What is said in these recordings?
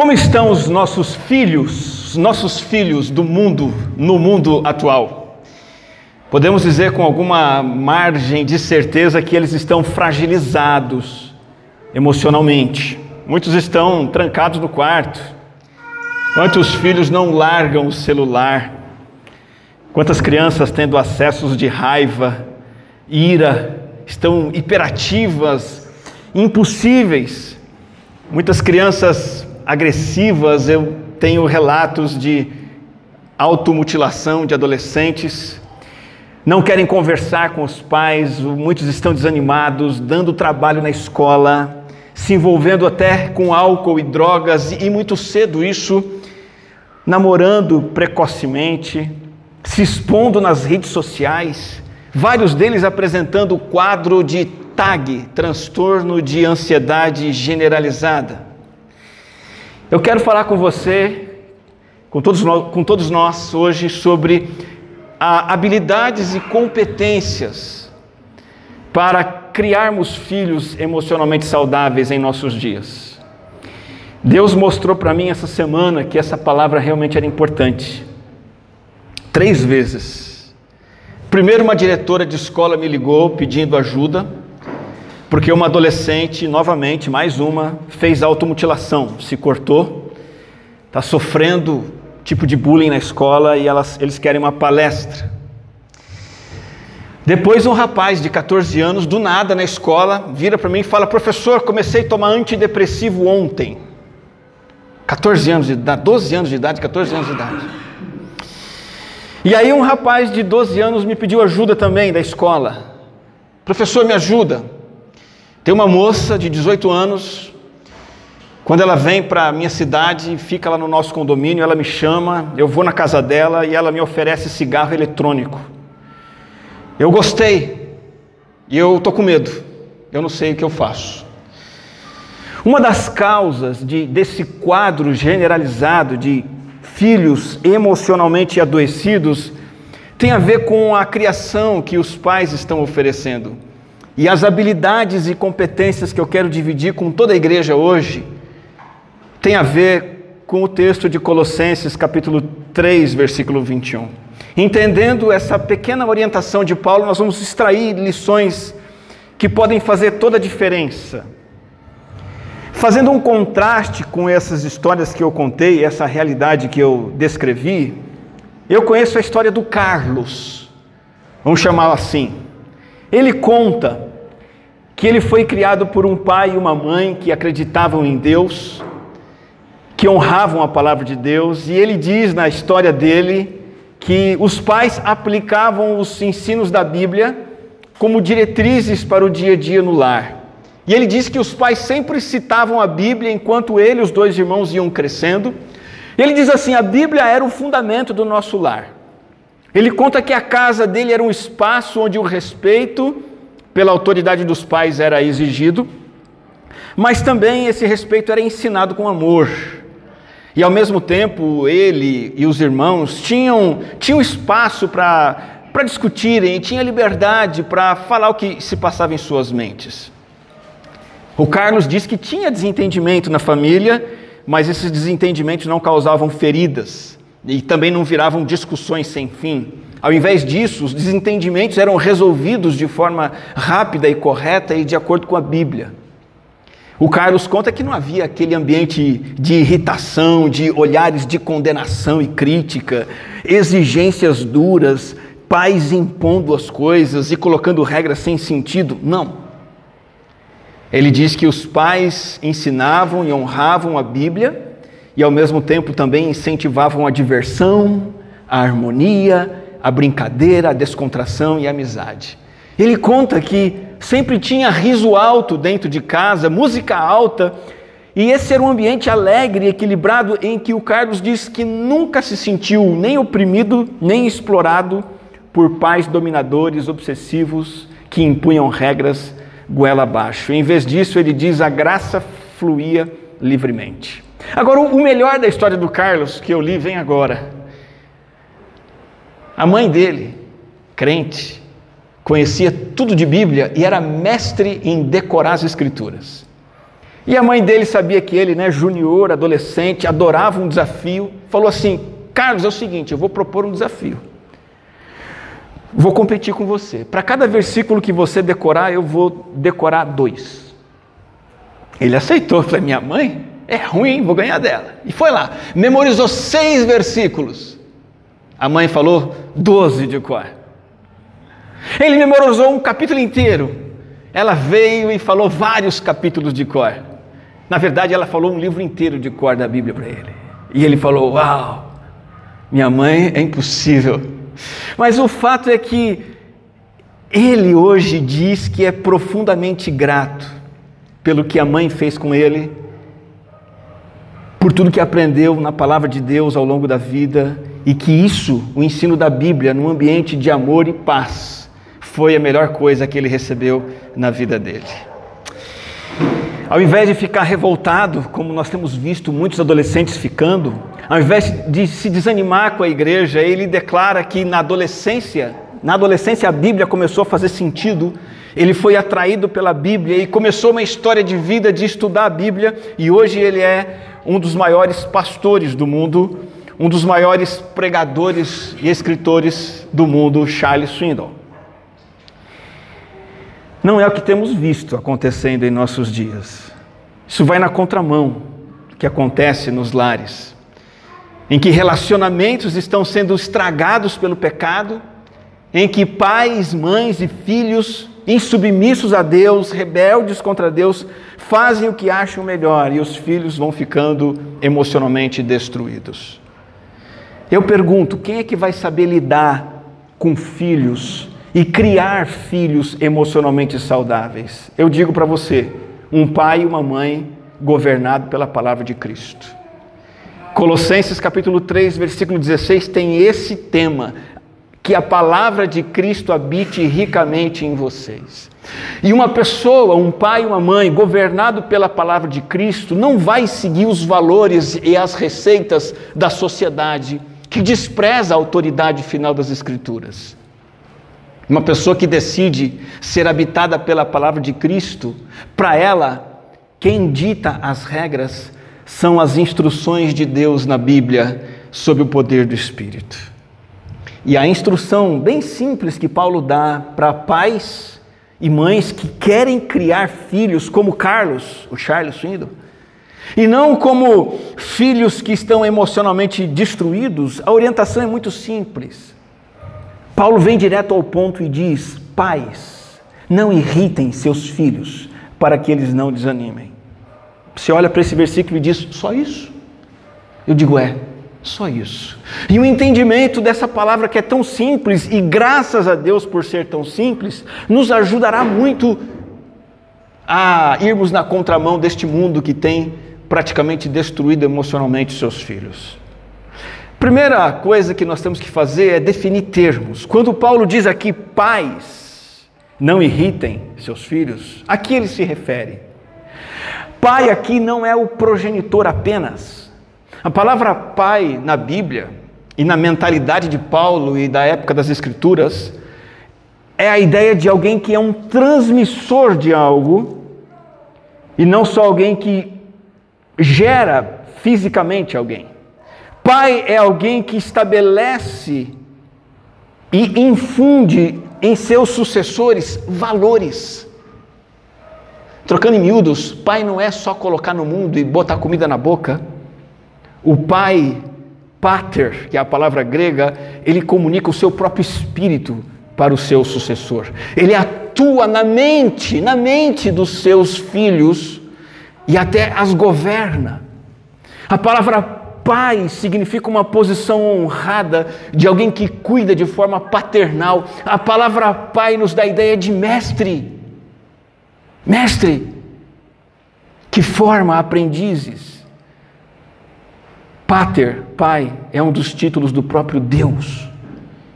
Como estão os nossos filhos, os nossos filhos do mundo, no mundo atual? Podemos dizer com alguma margem de certeza que eles estão fragilizados emocionalmente. Muitos estão trancados no quarto. Quantos filhos não largam o celular? Quantas crianças tendo acessos de raiva, ira, estão hiperativas, impossíveis. Muitas crianças agressivas, eu tenho relatos de automutilação de adolescentes, não querem conversar com os pais, muitos estão desanimados, dando trabalho na escola, se envolvendo até com álcool e drogas, e muito cedo isso, namorando precocemente, se expondo nas redes sociais, vários deles apresentando o quadro de TAG, transtorno de ansiedade generalizada. Eu quero falar com você, com todos nós, com todos nós hoje, sobre habilidades e competências para criarmos filhos emocionalmente saudáveis em nossos dias. Deus mostrou para mim essa semana que essa palavra realmente era importante. Três vezes. Primeiro, uma diretora de escola me ligou pedindo ajuda porque uma adolescente, novamente, mais uma, fez automutilação, se cortou, está sofrendo tipo de bullying na escola e elas, eles querem uma palestra. Depois um rapaz de 14 anos, do nada na escola, vira para mim e fala: Professor, comecei a tomar antidepressivo ontem. 14 anos de idade, 12 anos de idade, 14 anos de idade. E aí um rapaz de 12 anos me pediu ajuda também da escola. Professor, me ajuda. Tem uma moça de 18 anos, quando ela vem para a minha cidade, fica lá no nosso condomínio, ela me chama, eu vou na casa dela e ela me oferece cigarro eletrônico. Eu gostei e eu estou com medo, eu não sei o que eu faço. Uma das causas de, desse quadro generalizado de filhos emocionalmente adoecidos tem a ver com a criação que os pais estão oferecendo. E as habilidades e competências que eu quero dividir com toda a igreja hoje tem a ver com o texto de Colossenses, capítulo 3, versículo 21. Entendendo essa pequena orientação de Paulo, nós vamos extrair lições que podem fazer toda a diferença. Fazendo um contraste com essas histórias que eu contei, essa realidade que eu descrevi, eu conheço a história do Carlos, vamos chamá-lo assim. Ele conta que ele foi criado por um pai e uma mãe que acreditavam em Deus, que honravam a palavra de Deus, e ele diz na história dele que os pais aplicavam os ensinos da Bíblia como diretrizes para o dia a dia no lar. E ele diz que os pais sempre citavam a Bíblia enquanto ele e os dois irmãos iam crescendo. Ele diz assim: a Bíblia era o fundamento do nosso lar. Ele conta que a casa dele era um espaço onde o respeito pela autoridade dos pais era exigido, mas também esse respeito era ensinado com amor. E ao mesmo tempo, ele e os irmãos tinham, tinham espaço para discutirem, tinha liberdade para falar o que se passava em suas mentes. O Carlos diz que tinha desentendimento na família, mas esses desentendimentos não causavam feridas e também não viravam discussões sem fim. Ao invés disso, os desentendimentos eram resolvidos de forma rápida e correta e de acordo com a Bíblia. O Carlos conta que não havia aquele ambiente de irritação, de olhares de condenação e crítica, exigências duras, pais impondo as coisas e colocando regras sem sentido. Não. Ele diz que os pais ensinavam e honravam a Bíblia e ao mesmo tempo também incentivavam a diversão, a harmonia, a brincadeira, a descontração e a amizade. Ele conta que sempre tinha riso alto dentro de casa, música alta, e esse era um ambiente alegre e equilibrado em que o Carlos diz que nunca se sentiu nem oprimido, nem explorado por pais dominadores, obsessivos, que impunham regras goela abaixo. Em vez disso, ele diz a graça fluía livremente. Agora, o melhor da história do Carlos que eu li vem agora. A mãe dele, crente, conhecia tudo de Bíblia e era mestre em decorar as Escrituras. E a mãe dele sabia que ele, né, junior, adolescente, adorava um desafio, falou assim: Carlos, é o seguinte, eu vou propor um desafio. Vou competir com você. Para cada versículo que você decorar, eu vou decorar dois. Ele aceitou. Falei, minha mãe é ruim, vou ganhar dela. E foi lá, memorizou seis versículos. A mãe falou doze de cor. Ele memorizou um capítulo inteiro. Ela veio e falou vários capítulos de cor. Na verdade, ela falou um livro inteiro de cor da Bíblia para ele. E ele falou: Uau, minha mãe é impossível. Mas o fato é que ele hoje diz que é profundamente grato pelo que a mãe fez com ele, por tudo que aprendeu na palavra de Deus ao longo da vida e que isso, o ensino da Bíblia, num ambiente de amor e paz, foi a melhor coisa que ele recebeu na vida dele. Ao invés de ficar revoltado, como nós temos visto muitos adolescentes ficando, ao invés de se desanimar com a igreja, ele declara que na adolescência, na adolescência a Bíblia começou a fazer sentido. Ele foi atraído pela Bíblia e começou uma história de vida de estudar a Bíblia, e hoje ele é um dos maiores pastores do mundo, um dos maiores pregadores e escritores do mundo, Charles Swindoll. Não é o que temos visto acontecendo em nossos dias. Isso vai na contramão do que acontece nos lares, em que relacionamentos estão sendo estragados pelo pecado, em que pais, mães e filhos, insubmissos a Deus, rebeldes contra Deus, fazem o que acham melhor e os filhos vão ficando emocionalmente destruídos. Eu pergunto: quem é que vai saber lidar com filhos e criar filhos emocionalmente saudáveis? Eu digo para você: um pai e uma mãe governado pela palavra de Cristo. Colossenses capítulo 3, versículo 16 tem esse tema: que a palavra de Cristo habite ricamente em vocês. E uma pessoa, um pai, uma mãe, governado pela palavra de Cristo, não vai seguir os valores e as receitas da sociedade que despreza a autoridade final das Escrituras. Uma pessoa que decide ser habitada pela palavra de Cristo, para ela, quem dita as regras são as instruções de Deus na Bíblia sob o poder do Espírito. E a instrução bem simples que Paulo dá para pais e mães que querem criar filhos como Carlos, o Charles Swindon, e não como filhos que estão emocionalmente destruídos, a orientação é muito simples. Paulo vem direto ao ponto e diz: Pais, não irritem seus filhos para que eles não desanimem. Você olha para esse versículo e diz: Só isso? Eu digo: É, só isso. E o entendimento dessa palavra que é tão simples, e graças a Deus por ser tão simples, nos ajudará muito a irmos na contramão deste mundo que tem praticamente destruído emocionalmente seus filhos. Primeira coisa que nós temos que fazer é definir termos. Quando Paulo diz aqui, pais, não irritem seus filhos, a que ele se refere? Pai aqui não é o progenitor apenas. A palavra pai na Bíblia e na mentalidade de Paulo e da época das Escrituras é a ideia de alguém que é um transmissor de algo e não só alguém que gera fisicamente alguém. Pai é alguém que estabelece e infunde em seus sucessores valores. Trocando em miúdos, pai não é só colocar no mundo e botar comida na boca. O pai, pater, que é a palavra grega, ele comunica o seu próprio espírito para o seu sucessor. Ele atua na mente, na mente dos seus filhos e até as governa. A palavra pai significa uma posição honrada de alguém que cuida de forma paternal. A palavra pai nos dá a ideia de mestre. Mestre que forma aprendizes. Pater, pai, é um dos títulos do próprio Deus.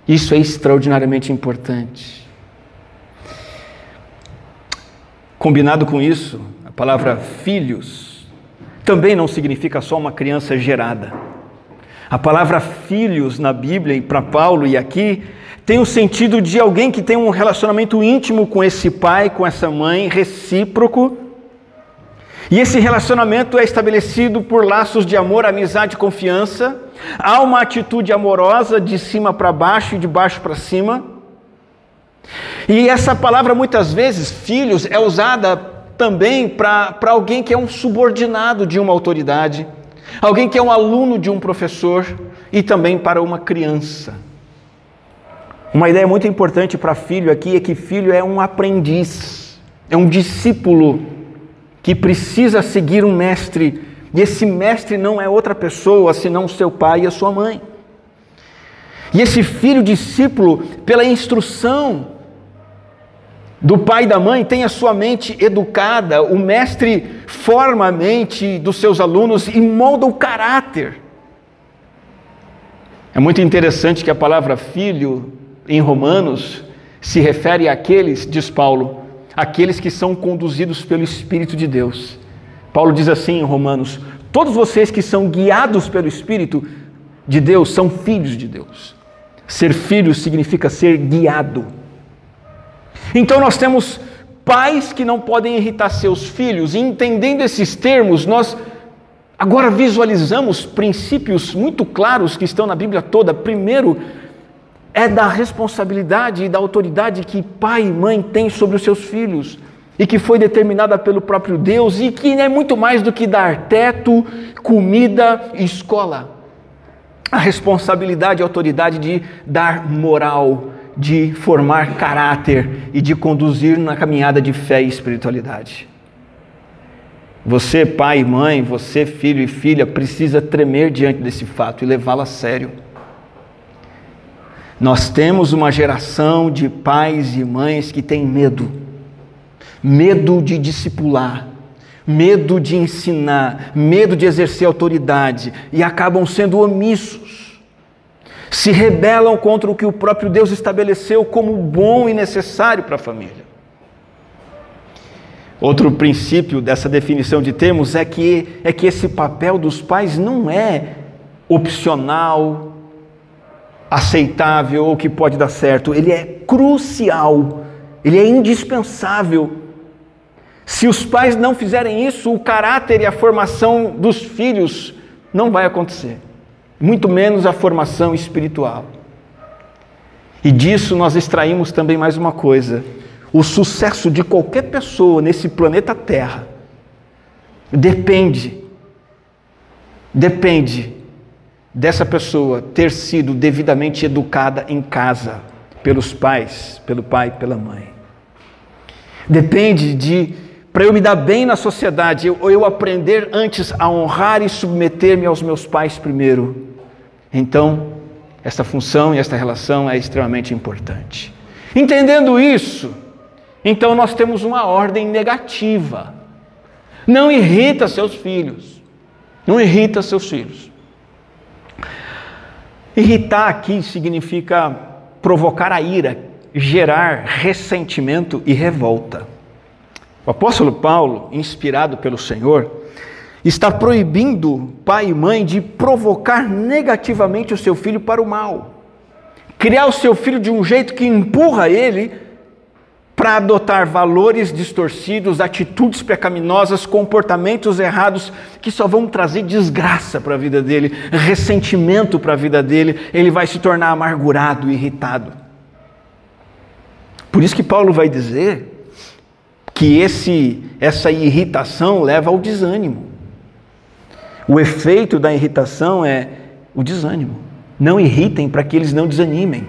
Isso é extraordinariamente importante. Combinado com isso, a palavra filhos também não significa só uma criança gerada. A palavra filhos na Bíblia, e para Paulo e aqui, tem o sentido de alguém que tem um relacionamento íntimo com esse pai, com essa mãe, recíproco, E esse relacionamento é estabelecido por laços de amor, amizade e confiança. Há uma atitude amorosa de cima para baixo e de baixo para cima. E essa palavra, muitas vezes, filhos, é usada também para alguém que é um subordinado de uma autoridade, alguém que é um aluno de um professor e também para uma criança. Uma ideia muito importante para filho aqui é que filho é um aprendiz, é um discípulo que precisa seguir um mestre, e esse mestre não é outra pessoa senão seu pai e a sua mãe. E esse filho discípulo, pela instrução do pai e da mãe, tem a sua mente educada, o mestre forma a mente dos seus alunos e molda o caráter. É muito interessante que a palavra filho em Romanos se refere àqueles, diz Paulo, aqueles que são conduzidos pelo Espírito de Deus. Paulo diz assim em Romanos: Todos vocês que são guiados pelo Espírito de Deus são filhos de Deus. Ser filho significa ser guiado. Então nós temos pais que não podem irritar seus filhos, e entendendo esses termos, nós agora visualizamos princípios muito claros que estão na Bíblia toda. Primeiro, é da responsabilidade e da autoridade que pai e mãe têm sobre os seus filhos e que foi determinada pelo próprio Deus e que é muito mais do que dar teto, comida e escola. A responsabilidade e a autoridade de dar moral, de formar caráter e de conduzir na caminhada de fé e espiritualidade. Você, pai e mãe, você, filho e filha, precisa tremer diante desse fato e levá-lo a sério. Nós temos uma geração de pais e mães que têm medo, medo de discipular, medo de ensinar, medo de exercer autoridade e acabam sendo omissos. Se rebelam contra o que o próprio Deus estabeleceu como bom e necessário para a família. Outro princípio dessa definição de termos é que, é que esse papel dos pais não é opcional, aceitável ou que pode dar certo, ele é crucial, ele é indispensável. Se os pais não fizerem isso, o caráter e a formação dos filhos não vai acontecer, muito menos a formação espiritual. E disso nós extraímos também mais uma coisa: o sucesso de qualquer pessoa nesse planeta Terra depende, depende dessa pessoa ter sido devidamente educada em casa pelos pais, pelo pai, pela mãe. Depende de, para eu me dar bem na sociedade, eu, eu aprender antes a honrar e submeter-me aos meus pais primeiro. Então, esta função e esta relação é extremamente importante. Entendendo isso, então nós temos uma ordem negativa. Não irrita seus filhos. Não irrita seus filhos. Irritar aqui significa provocar a ira, gerar ressentimento e revolta. O apóstolo Paulo, inspirado pelo Senhor, está proibindo pai e mãe de provocar negativamente o seu filho para o mal. Criar o seu filho de um jeito que empurra ele para adotar valores distorcidos, atitudes pecaminosas, comportamentos errados que só vão trazer desgraça para a vida dele, ressentimento para a vida dele, ele vai se tornar amargurado, irritado. Por isso que Paulo vai dizer que esse, essa irritação leva ao desânimo. O efeito da irritação é o desânimo. Não irritem para que eles não desanimem.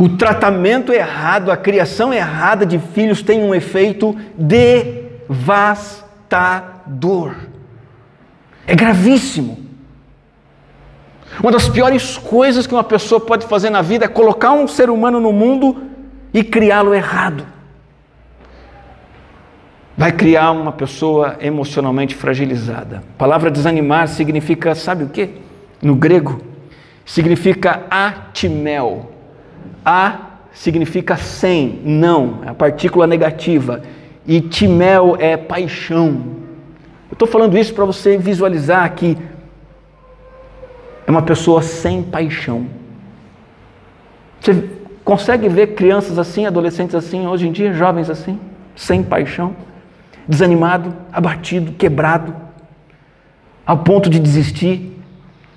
O tratamento errado, a criação errada de filhos tem um efeito devastador. É gravíssimo. Uma das piores coisas que uma pessoa pode fazer na vida é colocar um ser humano no mundo e criá-lo errado. Vai criar uma pessoa emocionalmente fragilizada. A palavra desanimar significa, sabe o que? No grego, significa atimel a significa sem, não, é a partícula negativa. E timel é paixão. Eu estou falando isso para você visualizar que é uma pessoa sem paixão. Você consegue ver crianças assim, adolescentes assim, hoje em dia, jovens assim, sem paixão? desanimado, abatido, quebrado, ao ponto de desistir,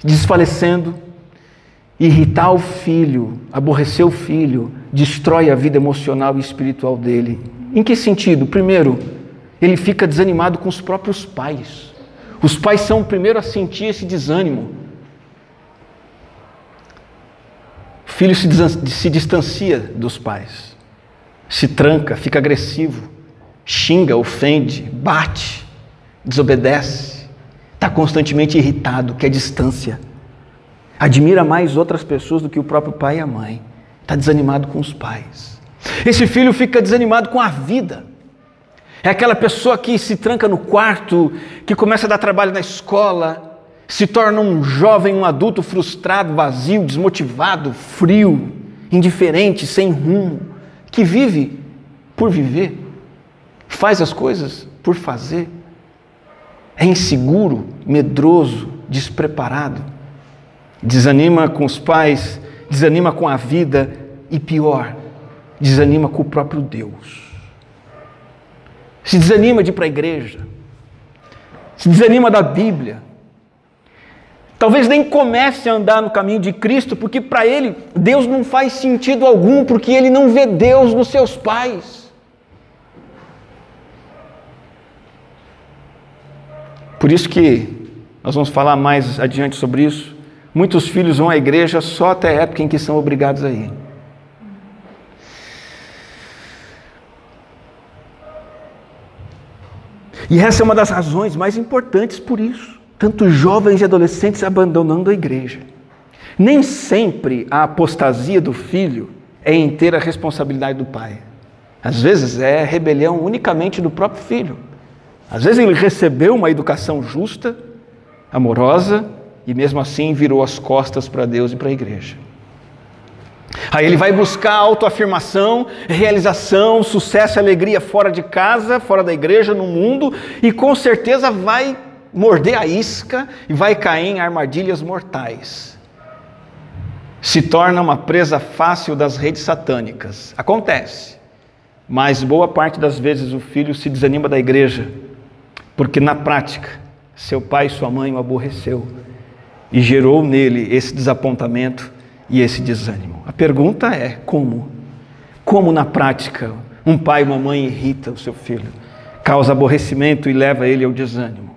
desfalecendo. Irritar o filho, aborrecer o filho, destrói a vida emocional e espiritual dele. Em que sentido? Primeiro, ele fica desanimado com os próprios pais. Os pais são o primeiro a sentir esse desânimo. O filho se, se distancia dos pais, se tranca, fica agressivo, xinga, ofende, bate, desobedece, está constantemente irritado, quer distância, admira mais outras pessoas do que o próprio pai e a mãe, está desanimado com os pais. Esse filho fica desanimado com a vida. É aquela pessoa que se tranca no quarto, que começa a dar trabalho na escola, se torna um jovem, um adulto frustrado, vazio, desmotivado, frio, indiferente, sem rumo, que vive por viver, faz as coisas por fazer, é inseguro, medroso, despreparado, desanima com os pais, desanima com a vida e pior, desanima com o próprio Deus. Se desanima de ir para a igreja, se desanima da Bíblia, Talvez nem comece a andar no caminho de Cristo, porque para ele Deus não faz sentido algum, porque ele não vê Deus nos seus pais. Por isso que nós vamos falar mais adiante sobre isso. Muitos filhos vão à igreja só até a época em que são obrigados a ir. E essa é uma das razões mais importantes por isso tantos jovens e adolescentes abandonando a igreja. Nem sempre a apostasia do filho é inteira responsabilidade do pai. Às vezes é rebelião unicamente do próprio filho. Às vezes ele recebeu uma educação justa, amorosa, e mesmo assim virou as costas para Deus e para a igreja. Aí ele vai buscar autoafirmação, realização, sucesso e alegria fora de casa, fora da igreja, no mundo, e com certeza vai morder a isca e vai cair em armadilhas mortais. Se torna uma presa fácil das redes satânicas. Acontece. Mas boa parte das vezes o filho se desanima da igreja, porque na prática seu pai e sua mãe o aborreceu e gerou nele esse desapontamento e esse desânimo. A pergunta é: como? Como na prática um pai e uma mãe irrita o seu filho, causa aborrecimento e leva ele ao desânimo?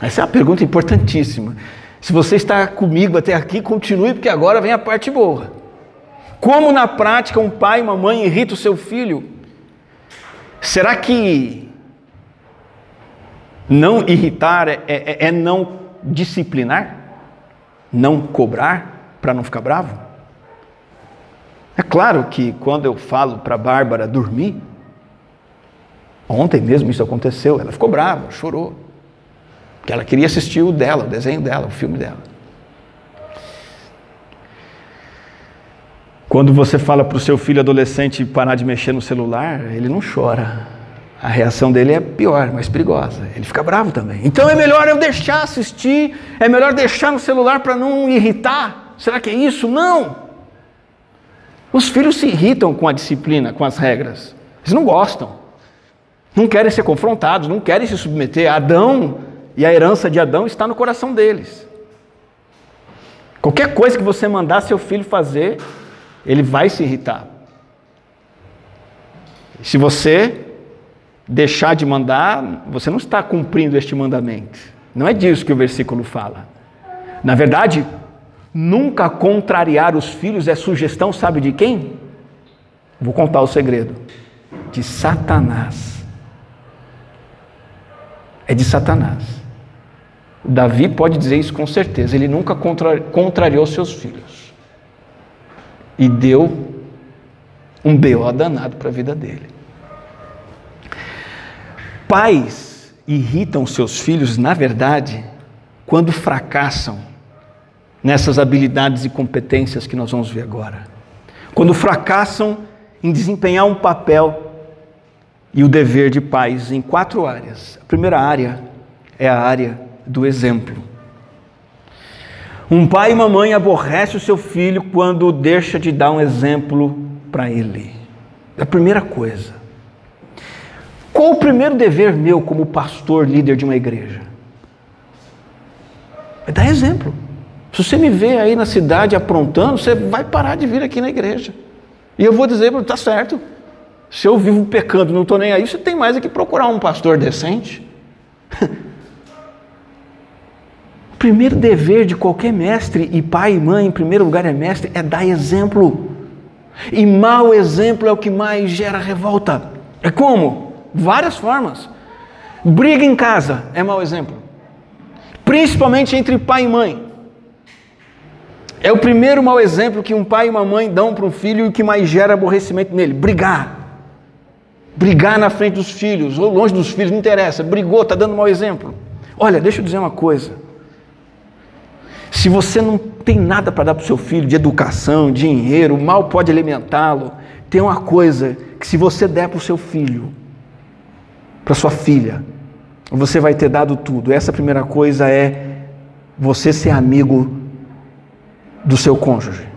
Essa é uma pergunta importantíssima. Se você está comigo até aqui, continue, porque agora vem a parte boa. Como na prática um pai e uma mãe irritam o seu filho? Será que não irritar é, é, é não disciplinar? Não cobrar para não ficar bravo? É claro que quando eu falo para a Bárbara dormir, ontem mesmo isso aconteceu, ela ficou brava, chorou que ela queria assistir o dela, o desenho dela, o filme dela. Quando você fala para o seu filho adolescente parar de mexer no celular, ele não chora. A reação dele é pior, mais perigosa. Ele fica bravo também. Então é melhor eu deixar assistir, é melhor deixar no celular para não irritar. Será que é isso? Não. Os filhos se irritam com a disciplina, com as regras. Eles não gostam. Não querem ser confrontados, não querem se submeter. Adão e a herança de Adão está no coração deles. Qualquer coisa que você mandar seu filho fazer, ele vai se irritar. Se você deixar de mandar, você não está cumprindo este mandamento. Não é disso que o versículo fala. Na verdade, nunca contrariar os filhos é sugestão, sabe de quem? Vou contar o segredo. De Satanás. É de Satanás. Davi pode dizer isso com certeza. Ele nunca contra, contrariou seus filhos. E deu um B.O. danado para a vida dele. Pais irritam seus filhos, na verdade, quando fracassam nessas habilidades e competências que nós vamos ver agora. Quando fracassam em desempenhar um papel e o dever de pais em quatro áreas. A primeira área é a área do exemplo. Um pai e uma mãe aborrece o seu filho quando deixa de dar um exemplo para ele. É a primeira coisa. Qual o primeiro dever meu como pastor, líder de uma igreja? É dar exemplo. Se você me vê aí na cidade aprontando, você vai parar de vir aqui na igreja. E eu vou dizer, está certo. Se eu vivo pecando, não estou nem aí, você tem mais é que procurar um pastor decente. o primeiro dever de qualquer mestre, e pai e mãe, em primeiro lugar é mestre, é dar exemplo. E mau exemplo é o que mais gera revolta. É como? Várias formas. Briga em casa é mau exemplo. Principalmente entre pai e mãe. É o primeiro mau exemplo que um pai e uma mãe dão para um filho e que mais gera aborrecimento nele: brigar. Brigar na frente dos filhos, ou longe dos filhos, não interessa. Brigou, está dando mau exemplo. Olha, deixa eu dizer uma coisa. Se você não tem nada para dar para o seu filho de educação, dinheiro, mal pode alimentá-lo, tem uma coisa que se você der para o seu filho, para sua filha, você vai ter dado tudo. Essa primeira coisa é você ser amigo do seu cônjuge.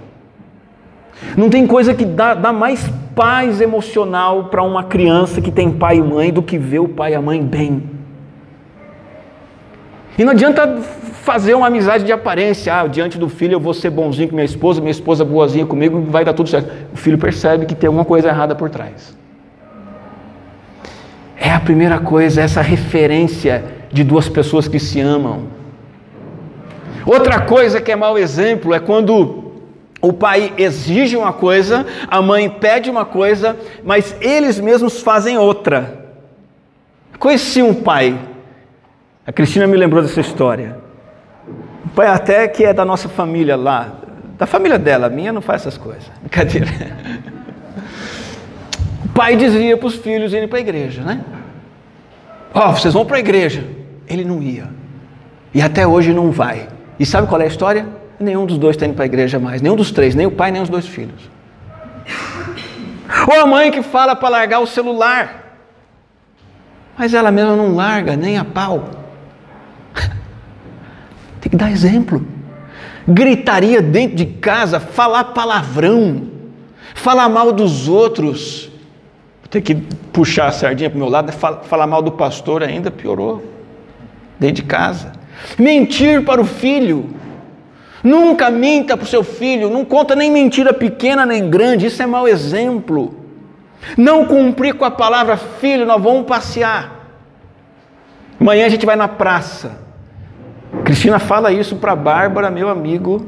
Não tem coisa que dá, dá mais paz emocional para uma criança que tem pai e mãe do que ver o pai e a mãe bem. E não adianta fazer uma amizade de aparência. Ah, diante do filho eu vou ser bonzinho com minha esposa, minha esposa boazinha comigo, vai dar tudo certo. O filho percebe que tem alguma coisa errada por trás. É a primeira coisa, essa referência de duas pessoas que se amam. Outra coisa que é mau exemplo é quando o pai exige uma coisa, a mãe pede uma coisa, mas eles mesmos fazem outra. Conheci um pai, a Cristina me lembrou dessa história. Um pai até que é da nossa família lá, da família dela, minha não faz essas coisas. Brincadeira. Pai dizia para os filhos irem para a igreja, né? Ó, oh, vocês vão para a igreja. Ele não ia. E até hoje não vai. E sabe qual é a história? Nenhum dos dois está indo para a igreja mais. Nenhum dos três, nem o pai, nem os dois filhos. Ou a mãe que fala para largar o celular. Mas ela mesma não larga, nem a pau. Tem que dar exemplo. Gritaria dentro de casa, falar palavrão, falar mal dos outros. Ter que puxar a sardinha para o meu lado, falar mal do pastor ainda piorou. Dentro de casa. Mentir para o filho. Nunca minta para o seu filho, não conta nem mentira pequena nem grande, isso é mau exemplo. Não cumprir com a palavra, filho, nós vamos passear. Amanhã a gente vai na praça. Cristina fala isso para Bárbara, meu amigo.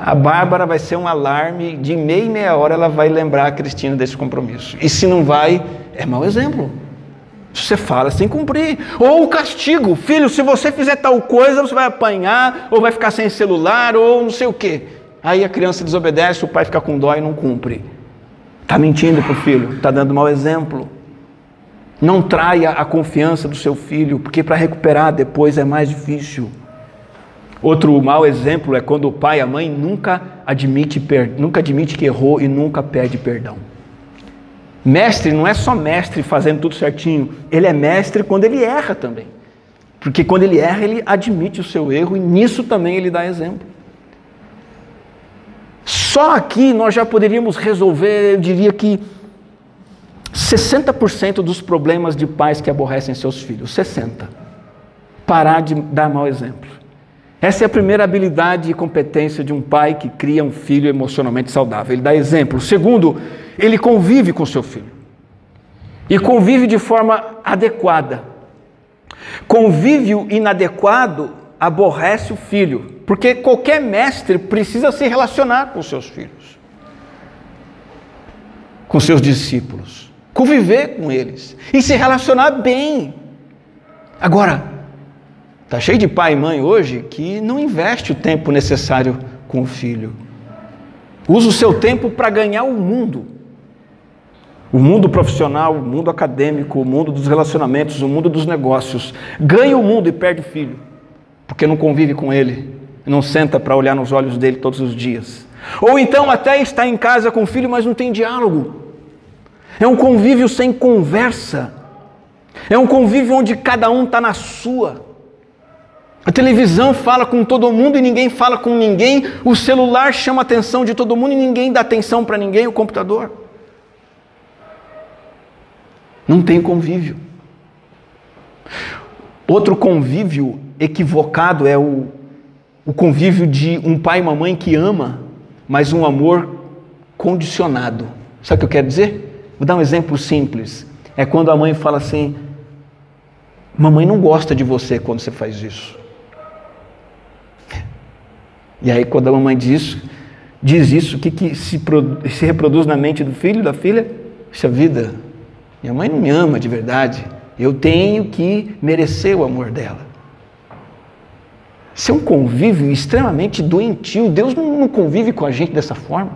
A Bárbara vai ser um alarme, de meia e meia hora ela vai lembrar a Cristina desse compromisso. E se não vai, é mau exemplo. Você fala sem cumprir. Ou o castigo, filho, se você fizer tal coisa, você vai apanhar, ou vai ficar sem celular, ou não sei o quê. Aí a criança desobedece, o pai fica com dó e não cumpre. Está mentindo para o filho, está dando mau exemplo. Não traia a confiança do seu filho, porque para recuperar depois é mais difícil. Outro mau exemplo é quando o pai e a mãe nunca admite, nunca admite que errou e nunca pede perdão. Mestre não é só mestre fazendo tudo certinho, ele é mestre quando ele erra também. Porque quando ele erra, ele admite o seu erro e nisso também ele dá exemplo. Só aqui nós já poderíamos resolver, eu diria que 60% dos problemas de pais que aborrecem seus filhos. 60. Parar de dar mau exemplo. Essa é a primeira habilidade e competência de um pai que cria um filho emocionalmente saudável. Ele dá exemplo. Segundo, ele convive com seu filho. E convive de forma adequada. Convívio inadequado aborrece o filho, porque qualquer mestre precisa se relacionar com seus filhos, com seus discípulos, conviver com eles e se relacionar bem. Agora, tá cheio de pai e mãe hoje que não investe o tempo necessário com o filho. Usa o seu tempo para ganhar o mundo o mundo profissional, o mundo acadêmico, o mundo dos relacionamentos, o mundo dos negócios. Ganha o mundo e perde o filho, porque não convive com ele, não senta para olhar nos olhos dele todos os dias. Ou então até está em casa com o filho, mas não tem diálogo. É um convívio sem conversa. É um convívio onde cada um está na sua. A televisão fala com todo mundo e ninguém fala com ninguém. O celular chama a atenção de todo mundo e ninguém dá atenção para ninguém. O computador. Não tem convívio. Outro convívio equivocado é o, o convívio de um pai e uma mãe que ama, mas um amor condicionado. Sabe o que eu quero dizer? Vou dar um exemplo simples. É quando a mãe fala assim: Mamãe não gosta de você quando você faz isso. E aí, quando a mamãe diz isso, diz isso, o que, que se, se reproduz na mente do filho, da filha? Puxa vida, minha mãe não me ama de verdade. Eu tenho que merecer o amor dela. Isso é um convívio extremamente doentio. Deus não convive com a gente dessa forma.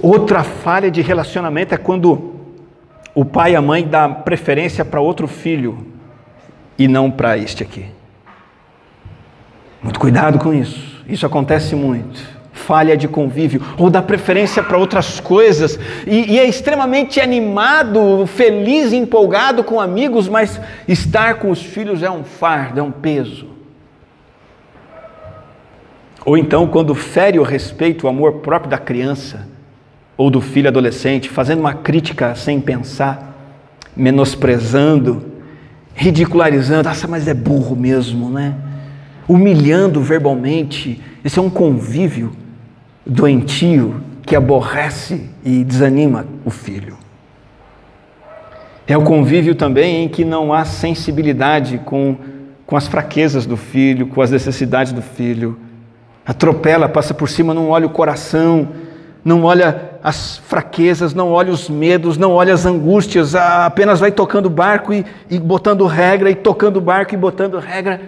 Outra falha de relacionamento é quando o pai e a mãe dão preferência para outro filho e não para este aqui. Muito cuidado com isso. Isso acontece muito falha de convívio, ou dá preferência para outras coisas, e, e, é extremamente animado, feliz, empolgado com amigos, mas estar com os filhos é um fardo, é um peso. Ou então, quando fere o respeito, o amor próprio da criança, ou do filho adolescente, fazendo uma crítica sem pensar, menosprezando, ridicularizando, nossa, mas é burro mesmo, né? Humilhando verbalmente, isso é um convívio doentio que aborrece e desanima o filho. É o convívio também em que não há sensibilidade com, com as fraquezas do filho, com as necessidades do filho. Atropela, passa por cima, não olha o coração, não olha as fraquezas, não olha os medos, não olha as angústias, apenas vai tocando barco e, e botando regra, e tocando barco e botando regra.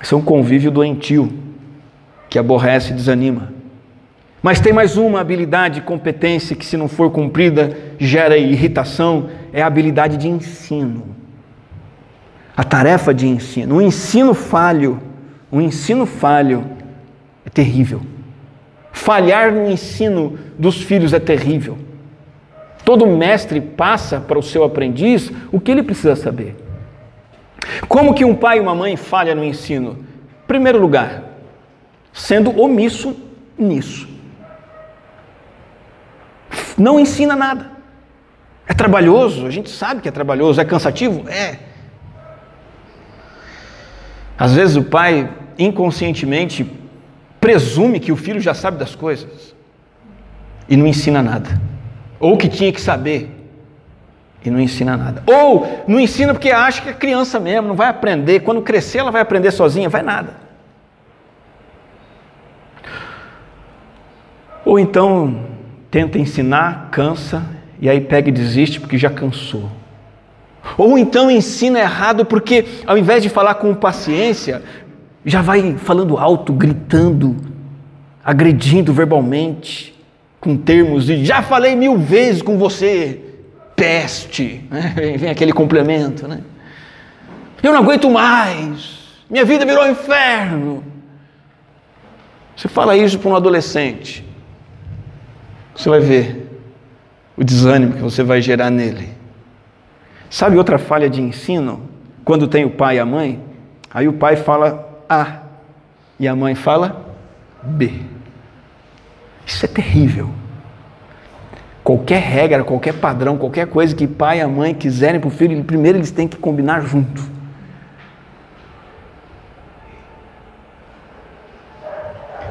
Isso é um convívio doentio que aborrece e desanima. Mas tem mais uma habilidade, competência que, se não for cumprida, gera irritação: é a habilidade de ensino. A tarefa de ensino. O ensino falho, o ensino falho é terrível. Falhar no ensino dos filhos é terrível. Todo mestre passa para o seu aprendiz o que ele precisa saber. Como que um pai e uma mãe falham no ensino? Primeiro lugar, sendo omisso nisso. Não ensina nada. É trabalhoso, a gente sabe que é trabalhoso, é cansativo? É. Às vezes o pai inconscientemente presume que o filho já sabe das coisas e não ensina nada. Ou que tinha que saber e não ensina nada. Ou não ensina porque acha que é criança mesmo, não vai aprender. Quando crescer, ela vai aprender sozinha, vai nada. Ou então tenta ensinar, cansa e aí pega e desiste porque já cansou. Ou então ensina errado porque ao invés de falar com paciência, já vai falando alto, gritando, agredindo verbalmente, com termos de já falei mil vezes com você, peste. Né? Vem aquele complemento, né? Eu não aguento mais, minha vida virou um inferno. Você fala isso para um adolescente, você vai ver o desânimo que você vai gerar nele. Sabe outra falha de ensino? Quando tem o pai e a mãe, aí o pai fala A e a mãe fala B. Isso é terrível. Qualquer regra, qualquer padrão, qualquer coisa que pai e a mãe quiserem para o filho, primeiro eles têm que combinar junto.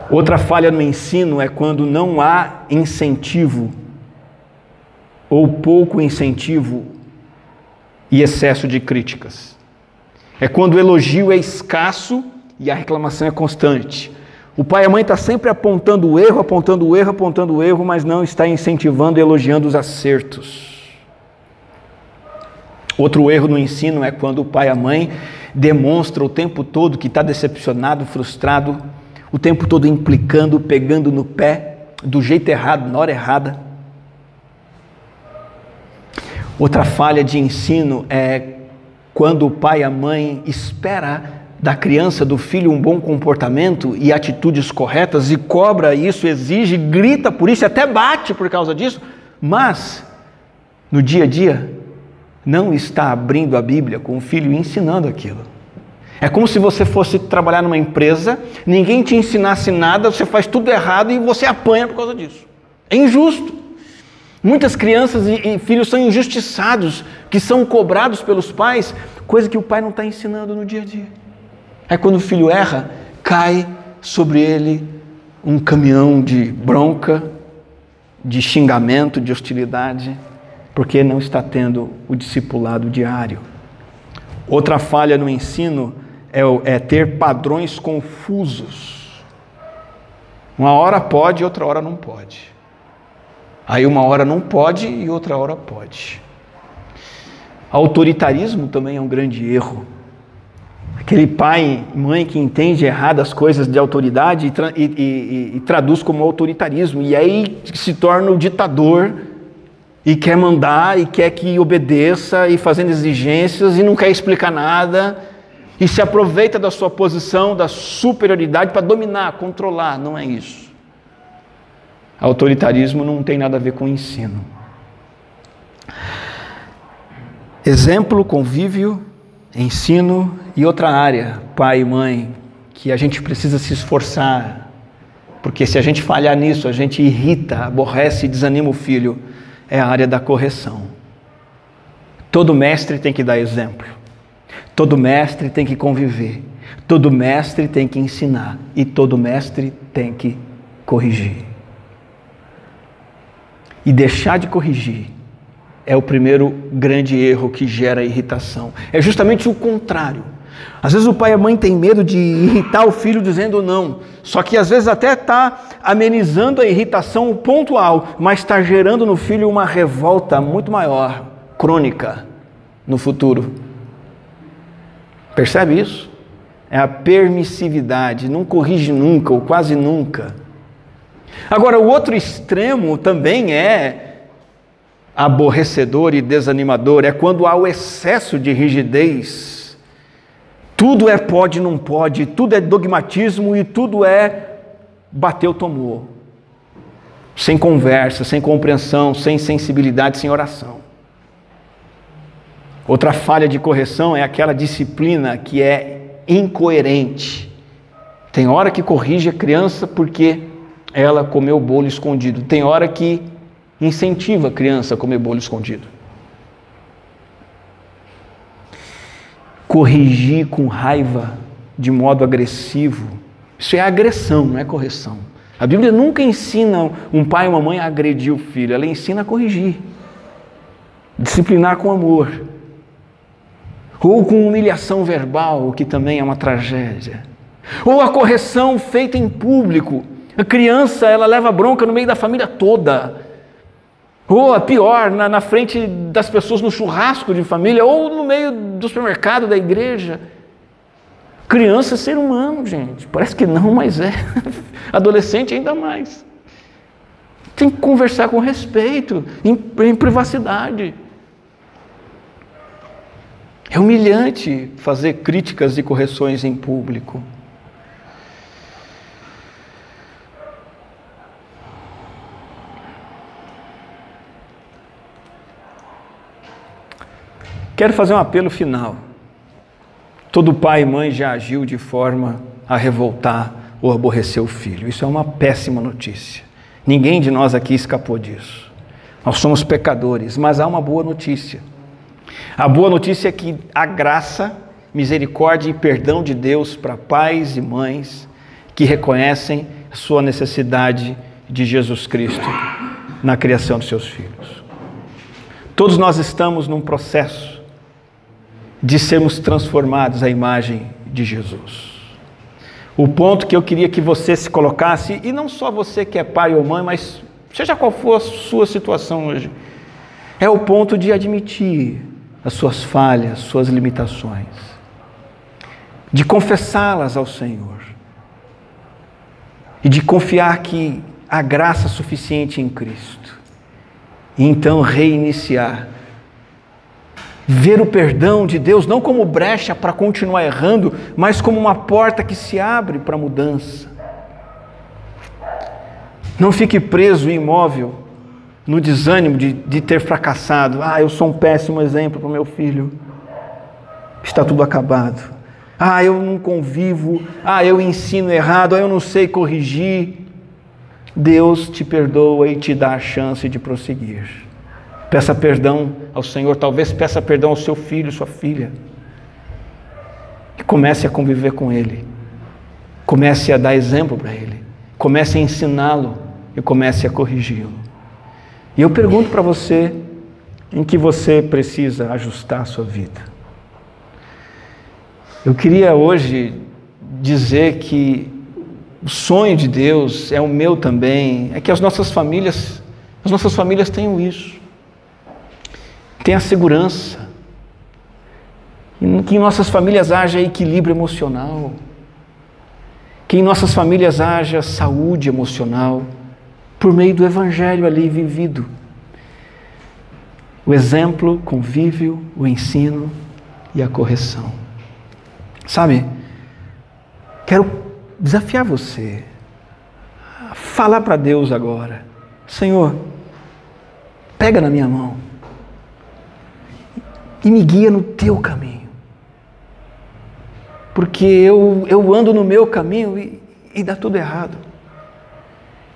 Outra falha no ensino é quando não há incentivo, ou pouco incentivo e excesso de críticas. É quando o elogio é escasso e a reclamação é constante. O pai e a mãe estão tá sempre apontando o erro, apontando o erro, apontando o erro, mas não está incentivando e elogiando os acertos. Outro erro no ensino é quando o pai e a mãe demonstra o tempo todo que está decepcionado, frustrado o tempo todo implicando, pegando no pé, do jeito errado, na hora errada. Outra falha de ensino é quando o pai e a mãe espera da criança, do filho, um bom comportamento e atitudes corretas e cobra isso, exige, grita por isso, até bate por causa disso, mas no dia a dia não está abrindo a Bíblia com o filho e ensinando aquilo. É como se você fosse trabalhar numa empresa, ninguém te ensinasse nada, você faz tudo errado e você apanha por causa disso. É injusto. Muitas crianças e filhos são injustiçados, que são cobrados pelos pais, coisa que o pai não está ensinando no dia a dia. Aí quando o filho erra, cai sobre ele um caminhão de bronca, de xingamento, de hostilidade, porque não está tendo o discipulado diário. Outra falha no ensino é, é ter padrões confusos. Uma hora pode, outra hora não pode. Aí uma hora não pode e outra hora pode. Autoritarismo também é um grande erro. Aquele pai mãe que entende errado as coisas de autoridade e, tra e, e, e traduz como autoritarismo, e aí se torna o ditador e quer mandar e quer que obedeça e fazendo exigências e não quer explicar nada e se aproveita da sua posição, da superioridade para dominar, controlar. Não é isso. Autoritarismo não tem nada a ver com ensino. Exemplo, convívio, ensino e outra área, pai e mãe, que a gente precisa se esforçar, porque se a gente falhar nisso, a gente irrita, aborrece e desanima o filho, é a área da correção. Todo mestre tem que dar exemplo, todo mestre tem que conviver, todo mestre tem que ensinar e todo mestre tem que corrigir. E deixar de corrigir é o primeiro grande erro que gera irritação. É justamente o contrário. Às vezes o pai e a mãe têm medo de irritar o filho dizendo não, só que às vezes até está amenizando a irritação pontual, mas está gerando no filho uma revolta muito maior, crônica, no futuro. Percebe isso? É a permissividade, não corrige nunca ou quase nunca. Agora, o outro extremo também é aborrecedor e desanimador, é quando há o excesso de rigidez. Tudo é pode, não pode, tudo é dogmatismo e tudo é bateu, tomou. Sem conversa, sem compreensão, sem sensibilidade, sem oração. Outra falha de correção é aquela disciplina que é incoerente. Tem hora que corrige a criança porque ela comeu bolo escondido. Tem hora que incentiva a criança a comer bolo escondido. Corrigir com raiva, de modo agressivo, isso é agressão, não é correção. A Bíblia nunca ensina um pai e uma mãe a agredir o filho, ela ensina a corrigir, disciplinar com amor, ou com humilhação verbal, o que também é uma tragédia, ou a correção feita em público, a criança, ela leva bronca no meio da família toda. Ou a pior, na, na frente das pessoas no churrasco de família, ou no meio do supermercado da igreja. Criança é ser humano, gente. Parece que não, mas é. Adolescente ainda mais. Tem que conversar com respeito, em, em privacidade. É humilhante fazer críticas e correções em público. Quero fazer um apelo final. Todo pai e mãe já agiu de forma a revoltar ou aborrecer o filho. Isso é uma péssima notícia. Ninguém de nós aqui escapou disso. Nós somos pecadores, mas há uma boa notícia. A boa notícia é que a graça, misericórdia e perdão de Deus para pais e mães que reconhecem sua necessidade de Jesus Cristo na criação dos seus filhos. Todos nós estamos num processo de sermos transformados à imagem de Jesus. O ponto que eu queria que você se colocasse, e não só você que é pai ou mãe, mas seja qual for a sua situação hoje, é o ponto de admitir as suas falhas, suas limitações, de confessá-las ao Senhor e de confiar que há graça suficiente em Cristo, e então reiniciar ver o perdão de Deus não como brecha para continuar errando, mas como uma porta que se abre para mudança. Não fique preso e imóvel no desânimo de, de ter fracassado. Ah, eu sou um péssimo exemplo para o meu filho. Está tudo acabado. Ah, eu não convivo. Ah, eu ensino errado. Ah, eu não sei corrigir. Deus te perdoa e te dá a chance de prosseguir. Peça perdão ao Senhor, talvez peça perdão ao seu filho, sua filha. E comece a conviver com Ele. Comece a dar exemplo para Ele. Comece a ensiná-lo e comece a corrigi-lo. E eu pergunto para você em que você precisa ajustar a sua vida. Eu queria hoje dizer que o sonho de Deus é o meu também, é que as nossas famílias, as nossas famílias tenham isso. Tenha segurança. Que em nossas famílias haja equilíbrio emocional. Que em nossas famílias haja saúde emocional por meio do evangelho ali vivido. O exemplo, o convívio, o ensino e a correção. Sabe? Quero desafiar você a falar para Deus agora: Senhor, pega na minha mão e me guia no teu caminho. Porque eu, eu ando no meu caminho e, e dá tudo errado.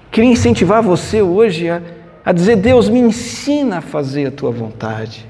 Queria incentivar você hoje a, a dizer: Deus, me ensina a fazer a tua vontade.